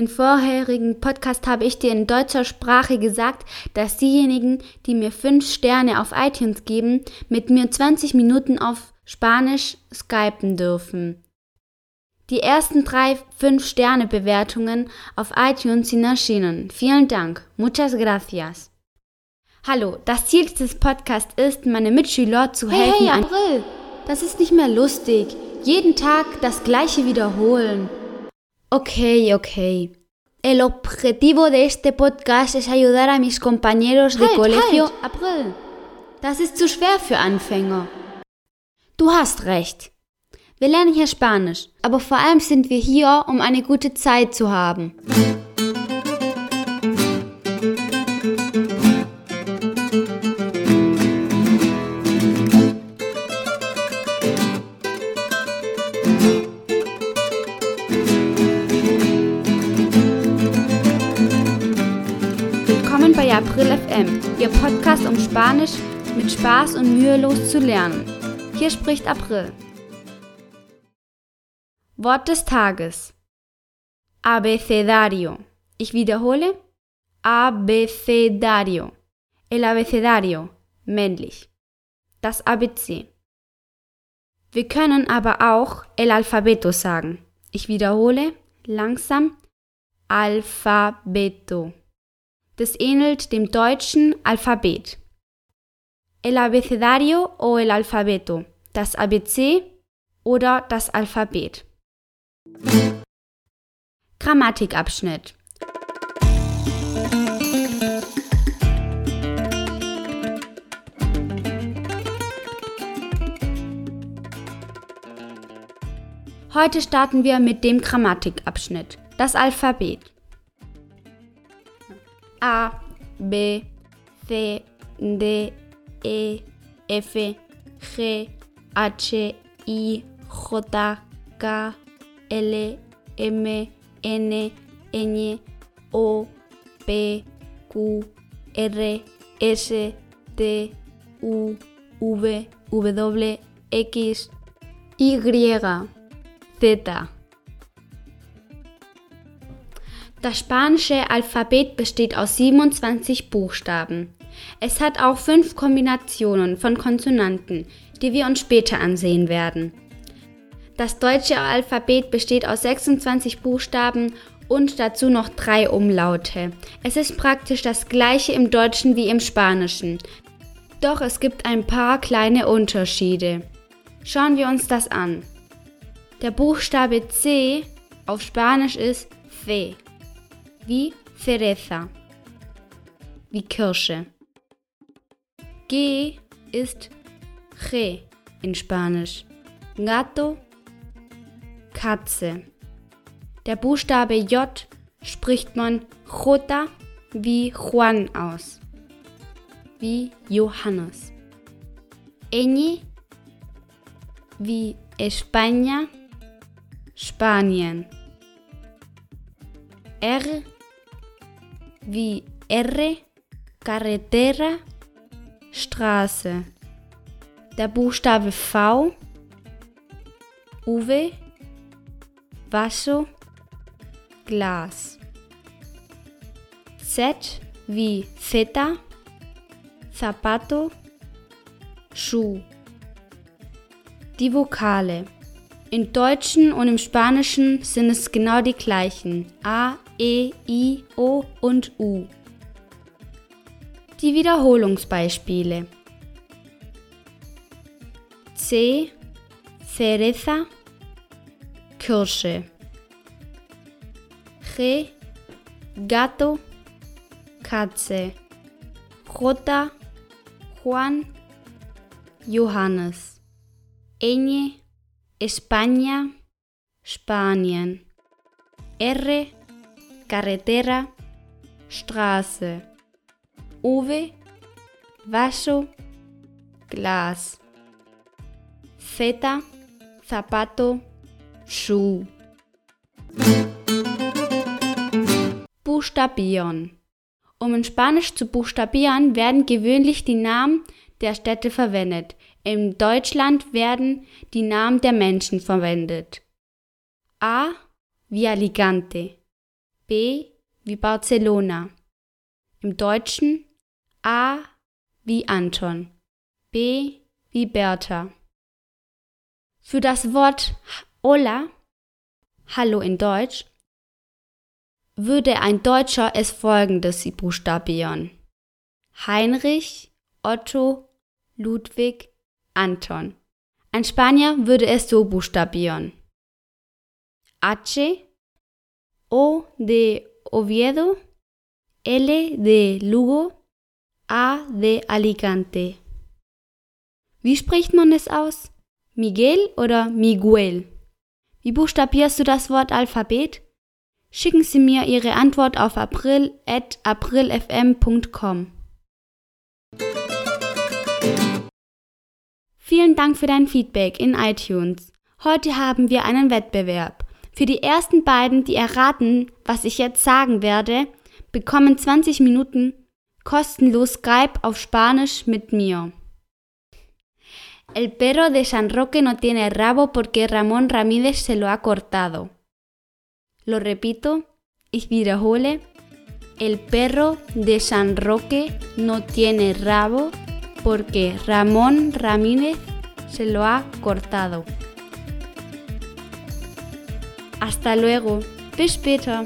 Im vorherigen Podcast habe ich dir in deutscher Sprache gesagt, dass diejenigen, die mir 5 Sterne auf iTunes geben, mit mir 20 Minuten auf Spanisch skypen dürfen. Die ersten drei 5-Sterne-Bewertungen auf iTunes sind erschienen. Vielen Dank. Muchas gracias. Hallo, das Ziel dieses Podcasts ist, meine Mitschüler zu hey, helfen. Hey, April, das ist nicht mehr lustig. Jeden Tag das gleiche wiederholen. Ok, ok. El objetivo de este podcast es ayudar a mis compañeros de halt, colegio. Halt, April. Das ist zu schwer für Anfänger. Du hast recht. Wir lernen hier Spanisch, aber vor allem sind wir hier, um eine gute Zeit zu haben. Bei April FM, Ihr Podcast, um Spanisch mit Spaß und mühelos zu lernen. Hier spricht April. Wort des Tages. Abecedario. Ich wiederhole. Abecedario. El abecedario. Männlich. Das ABC. Wir können aber auch el alfabeto sagen. Ich wiederhole. Langsam. Alfabeto. Das ähnelt dem deutschen Alphabet. El abecedario o el alfabeto. Das ABC oder das Alphabet. Grammatikabschnitt. Heute starten wir mit dem Grammatikabschnitt, das Alphabet. A, B, C, D, E, F, G, H, I, J, K, L, M, N, Ñ, O, P, Q, R, S, T, U, V, W, X, Y, Z. Das spanische Alphabet besteht aus 27 Buchstaben. Es hat auch fünf Kombinationen von Konsonanten, die wir uns später ansehen werden. Das deutsche Alphabet besteht aus 26 Buchstaben und dazu noch drei Umlaute. Es ist praktisch das gleiche im Deutschen wie im Spanischen. Doch es gibt ein paar kleine Unterschiede. Schauen wir uns das an. Der Buchstabe C auf Spanisch ist C, wie Cereza, wie Kirsche. G ist G in Spanisch, Gato, Katze. Der Buchstabe J spricht man J wie Juan aus, wie Johannes. Ñ wie España, Spanien. R wie R, Carretera, Straße. Der Buchstabe V, Uwe, Vaso, Glas. Z wie Zeta, Zapato, Schuh. Die Vokale. Im Deutschen und im Spanischen sind es genau die gleichen. A, E, I, O und U. Die Wiederholungsbeispiele. C, Cereza, Kirsche. G, Gato, Katze. J, Juan, Johannes. Ñ, España, Spanien. R, Carretera, Straße. V, Vaso, Glas. Z, Zapato, Schuh. Buchstabieren. Um in Spanisch zu buchstabieren, werden gewöhnlich die Namen der Städte verwendet. In Deutschland werden die Namen der Menschen verwendet. A wie Alicante, B wie Barcelona. Im Deutschen A wie Anton. B wie Bertha. Für das Wort Hola, Hallo in Deutsch, würde ein Deutscher es folgendes buchstabieren. Heinrich, Otto, Ludwig, Anton. Ein Spanier würde es so buchstabieren. H, O de Oviedo, L de Lugo, A de Alicante. Wie spricht man es aus? Miguel oder Miguel? Wie buchstabierst du das Wort Alphabet? Schicken Sie mir Ihre Antwort auf april.aprilfm.com. Vielen Dank für dein Feedback in iTunes. Heute haben wir einen Wettbewerb. Für die ersten beiden, die erraten, was ich jetzt sagen werde, bekommen 20 Minuten kostenlos Skype auf Spanisch mit mir. El perro de San Roque no tiene rabo porque Ramón Ramírez se lo ha cortado. Lo repito, ich wiederhole. El perro de San Roque no tiene rabo porque Ramón Ramírez se lo ha cortado. Hasta luego. Bis später.